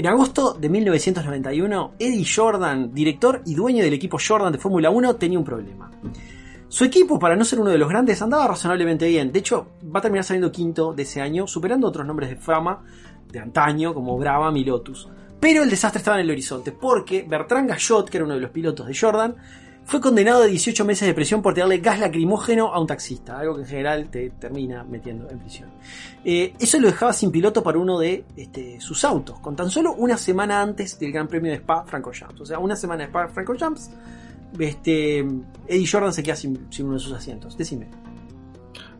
En agosto de 1991, Eddie Jordan, director y dueño del equipo Jordan de Fórmula 1, tenía un problema. Su equipo, para no ser uno de los grandes, andaba razonablemente bien. De hecho, va a terminar saliendo quinto de ese año, superando otros nombres de fama de antaño, como Brabham y Lotus. Pero el desastre estaba en el horizonte, porque Bertrand Gallot, que era uno de los pilotos de Jordan, fue condenado a 18 meses de prisión por tirarle gas lacrimógeno a un taxista, algo que en general te termina metiendo en prisión. Eh, eso lo dejaba sin piloto para uno de este, sus autos, con tan solo una semana antes del Gran Premio de Spa Francorchamps. O sea, una semana de Spa Francorchamps, este, Eddie Jordan se queda sin, sin uno de sus asientos. Decime.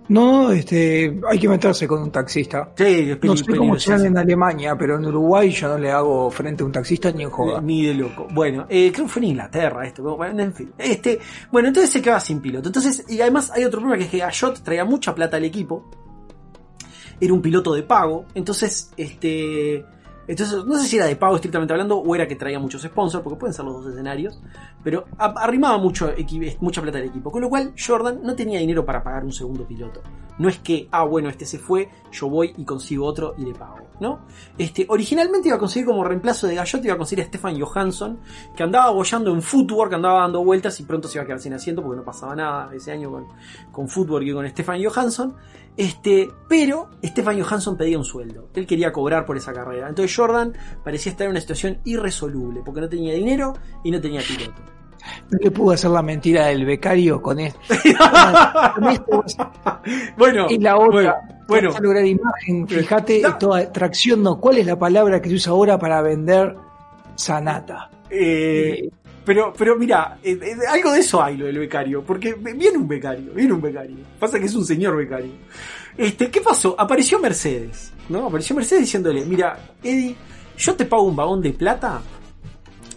No, este, hay que meterse con un taxista. Sí, es No sé cómo serán en Alemania, pero en Uruguay yo no le hago frente a un taxista ni en joda. Ni de loco. Bueno, eh, creo que fue en Inglaterra esto. Bueno, en fin. Este, bueno, entonces se quedaba sin piloto. Entonces, y además hay otro problema que es que Gallot traía mucha plata al equipo. Era un piloto de pago. Entonces, este. Entonces, no sé si era de pago estrictamente hablando o era que traía muchos sponsors, porque pueden ser los dos escenarios. Pero arrimaba mucho mucha plata al equipo. Con lo cual, Jordan no tenía dinero para pagar un segundo piloto. No es que, ah, bueno, este se fue, yo voy y consigo otro y le pago, ¿no? Este, originalmente iba a conseguir como reemplazo de Gallot, iba a conseguir a Stefan Johansson, que andaba bollando en footwork, andaba dando vueltas y pronto se iba a quedar sin asiento porque no pasaba nada ese año con, con footwork y con Stefan Johansson. Este, pero Stefan Johansson pedía un sueldo. Él quería cobrar por esa carrera. Entonces Jordan parecía estar en una situación irresoluble porque no tenía dinero y no tenía piloto. No le pudo hacer la mentira del becario con esto. con esto Bueno, y la otra. bueno, bueno. Lograr imagen. Fíjate, No. toda tracción no. ¿Cuál es la palabra que se usa ahora para vender sanata? Eh, pero, pero mira, eh, eh, algo de eso hay lo del becario, porque viene un becario, viene un becario. Pasa que es un señor becario. Este, ¿qué pasó? Apareció Mercedes, ¿no? Apareció Mercedes diciéndole, mira, Eddie, yo te pago un vagón de plata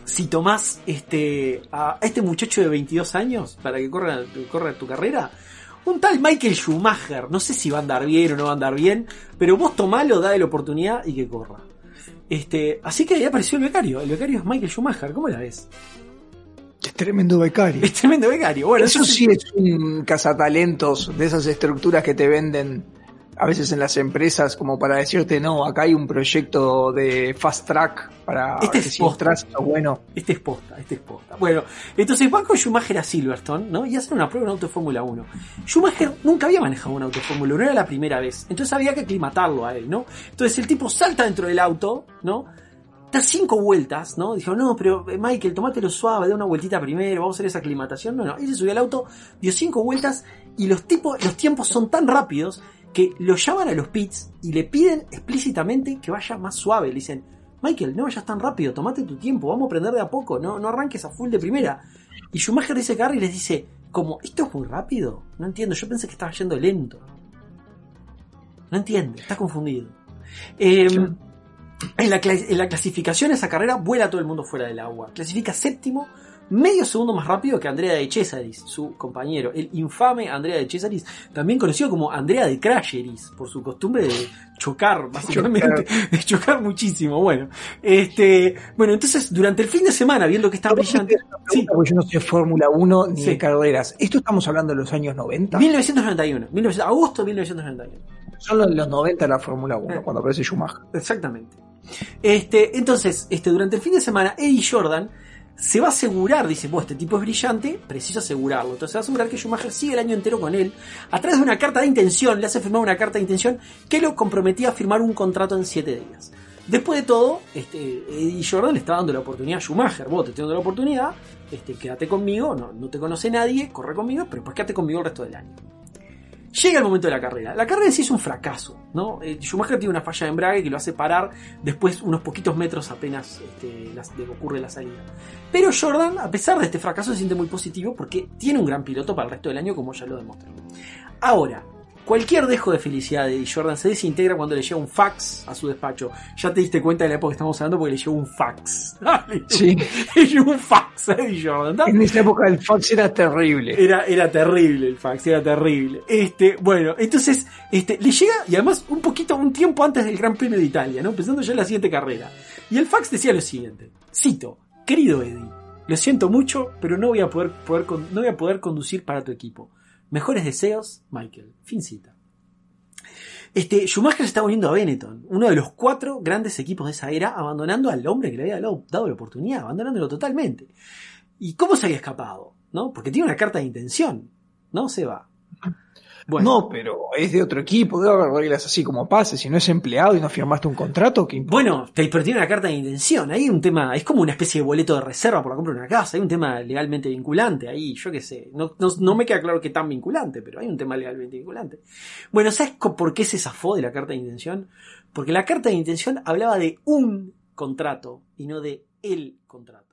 si tomás este, a este muchacho de 22 años para que corra, corra tu carrera. Un tal Michael Schumacher, no sé si va a andar bien o no va a andar bien, pero vos tomalo, dale la oportunidad y que corra. Este, así que ahí apareció el becario. El becario es Michael Schumacher, ¿cómo la ves? Es tremendo becario. Es tremendo becario. Bueno, Eso sí es un cazatalentos de esas estructuras que te venden a veces en las empresas como para decirte no, acá hay un proyecto de fast track para Este es si posta. bueno. Este es posta, este es posta. Bueno, entonces van con Schumacher a Silverstone, ¿no? Y hacen una prueba en auto de Fórmula 1. Schumacher nunca había manejado un auto de Fórmula 1, era la primera vez. Entonces había que aclimatarlo a él, ¿no? Entonces el tipo salta dentro del auto, ¿no? Da cinco vueltas, ¿no? Dijo, no, pero eh, Michael, tomátelo suave, da una vueltita primero, vamos a hacer esa aclimatación. No, no, él se subió al auto, dio cinco vueltas y los tipos, los tiempos son tan rápidos que lo llaman a los pits y le piden explícitamente que vaya más suave. Le dicen, Michael, no vayas tan rápido, tomate tu tiempo, vamos a aprender de a poco, no, arranques a full de primera. Y Schumacher dice y les dice, como, ¿esto es muy rápido? No entiendo, yo pensé que estaba yendo lento. No entiende, está confundido. Eh, en, la, cla- en la clasificación esa carrera vuela todo el mundo fuera del agua. Clasifica séptimo, medio segundo más rápido que Andrea de Cesaris, su compañero. El infame Andrea de Cesaris, también conocido como Andrea de Crasheris, por su costumbre de chocar, básicamente, de chocar muchísimo. Bueno, este, bueno, entonces durante el fin de semana, viendo que está brillante. Sí, Porque yo no soy de Fórmula 1 ni Sí. de carreras. ¿Esto estamos hablando de los años 90? 1991, 1900 agosto de 1991. Son los, los 90 la Fórmula 1, Eh. cuando aparece Schumacher. Exactamente. Este, entonces, este, durante el fin de semana, Eddie Jordan se va a asegurar, dice, vos, este tipo es brillante, preciso asegurarlo. Entonces se va a asegurar que Schumacher sigue el año entero con él, a través de una carta de intención, le hace firmar una carta de intención que lo comprometía a firmar un contrato en 7 días. Después de todo, este, Eddie Jordan le está dando la oportunidad a Schumacher, vos te estoy dando la oportunidad, este, quédate conmigo, no, no te conoce nadie, corre conmigo, pero pues quédate conmigo el resto del año. Llega el momento de la carrera. La carrera sí es un fracaso, ¿no? Eh, Schumacher tiene una falla de embrague que lo hace parar después unos poquitos metros apenas este, ocurre la salida. Pero Jordan, a pesar de este fracaso, se siente muy positivo porque tiene un gran piloto para el resto del año, como ya lo demostró. Ahora, cualquier dejo de felicidad de Eddie Jordan se desintegra cuando le llega un fax a su despacho. Ya te diste cuenta de la época que estamos hablando porque le llegó un fax. Le llegó- Sí. Le llegó un fax a Eddie Jordan. ¿tá? En esa época el fax era terrible. Era, era terrible el fax, era terrible. Este, bueno, entonces, este, le llega, y además un poquito, un tiempo antes del Gran Premio de Italia, ¿no? Pensando ya en la siguiente carrera. Y el fax decía lo siguiente, cito, querido Eddie, lo siento mucho, pero no voy a poder, poder no voy a poder conducir para tu equipo. Mejores deseos, Michael. Fin cita. Este, Schumacher se está uniendo a Benetton, uno de los cuatro grandes equipos de esa era, abandonando al hombre que le había dado la oportunidad, abandonándolo totalmente. ¿Y cómo se había escapado? ¿No? Porque tiene una carta de intención. No se va. Bueno, No, pero es de otro equipo, debe haber reglas así como pase. Si no es empleado y no firmaste un contrato, ¿qué importa? bueno, te- pero tiene una carta de intención. Hay un tema, es como una especie de boleto de reserva por la compra de una casa. Hay un tema legalmente vinculante ahí, yo qué sé. No, no, no me queda claro qué tan vinculante, pero hay un tema legalmente vinculante. Bueno, ¿sabes por qué se zafó de la carta de intención? Porque la carta de intención hablaba de un contrato y no de el contrato.